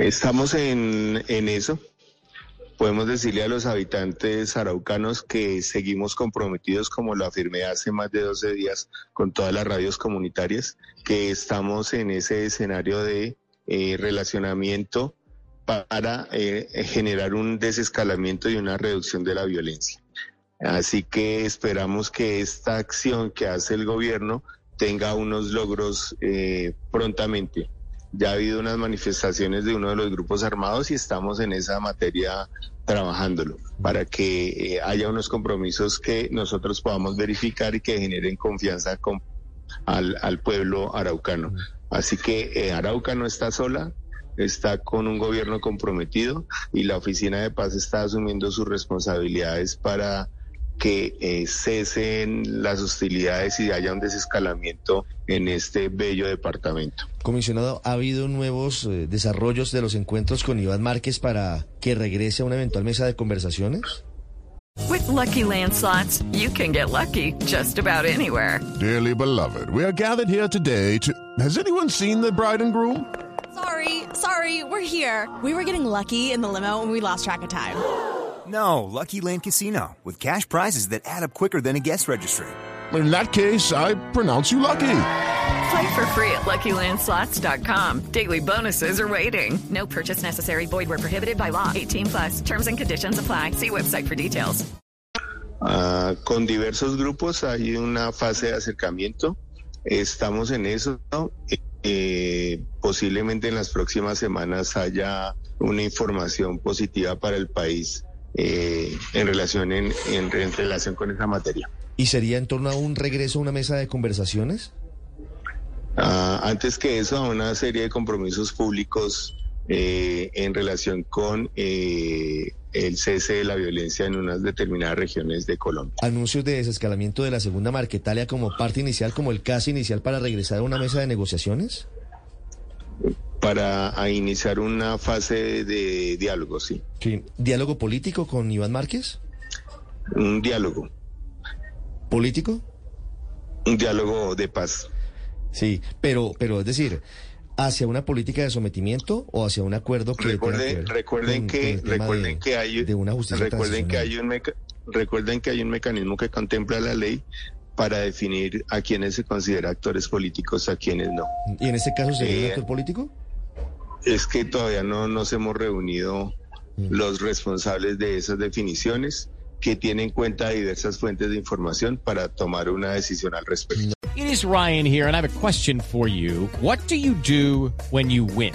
Estamos en, eso. Podemos decirle a los habitantes araucanos que seguimos comprometidos, como lo afirmé hace más de 12 días con todas las radios comunitarias, que estamos en ese escenario de eh, relacionamiento para eh, generar un desescalamiento y una reducción de la violencia. Así que esperamos que esta acción que hace el gobierno tenga unos logros eh, prontamente. Ya ha habido unas manifestaciones de uno de los grupos armados y estamos en esa materia trabajándolo para que eh, haya unos compromisos que nosotros podamos verificar y que generen confianza con, al, al pueblo araucano. Así que eh, Arauca no está sola, está con un gobierno comprometido y la Oficina de Paz está asumiendo sus responsabilidades para que eh, cesen las hostilidades y haya un desescalamiento en este bello departamento. Comisionado, ¿ha habido nuevos eh, desarrollos de los encuentros con Iván Márquez para que regrese a una eventual mesa de conversaciones? With Lucky Land slots, you can get lucky just about anywhere. Dearly beloved, we are gathered here today to. Has anyone seen the bride and groom? Sorry, sorry, we're here. We were getting lucky in the limo and we lost track of time. No, Lucky Land Casino, with cash prizes that add up quicker than a guest registry. In that case, I pronounce you lucky. Play for free at LuckyLandSlots.com. Daily bonuses are waiting. No purchase necessary. Void where prohibited by law. 18 plus. Terms and conditions apply. See website for details. Ah, con diversos grupos hay una fase de acercamiento. Estamos en eso. ¿no? Eh, posiblemente en las próximas semanas haya una información positiva para el país eh, en relación en, en, en relación con esa materia. ¿Y sería en torno a un regreso a una mesa de conversaciones? Ah, antes que eso, a una serie de compromisos públicos eh, en relación con eh, el cese de la violencia en unas determinadas regiones de Colombia. Anuncios de desescalamiento de la segunda Marquetalia como parte inicial, como el caso inicial para regresar a una mesa de negociaciones? Para a iniciar una fase de diálogo, sí. Sí. ¿Diálogo político con Iván Márquez? Un diálogo, ¿Político? un diálogo de paz. Sí, pero, pero es decir, ¿hacia una política de sometimiento o hacia un acuerdo que tenga que recuerden con- que con recuerden de- que hay de una justicia recuerden que hay un meca- recuerden que hay un mecanismo que contempla la ley para definir a quienes se considera actores políticos, a quienes no. ¿Y en este caso sería un Eh, actor político? Es que todavía no nos hemos reunido Mm. los responsables de esas definiciones que tienen en cuenta diversas fuentes de información para tomar una decisión al respecto. It is Ryan here, and I have a question for you. What do you do when you win?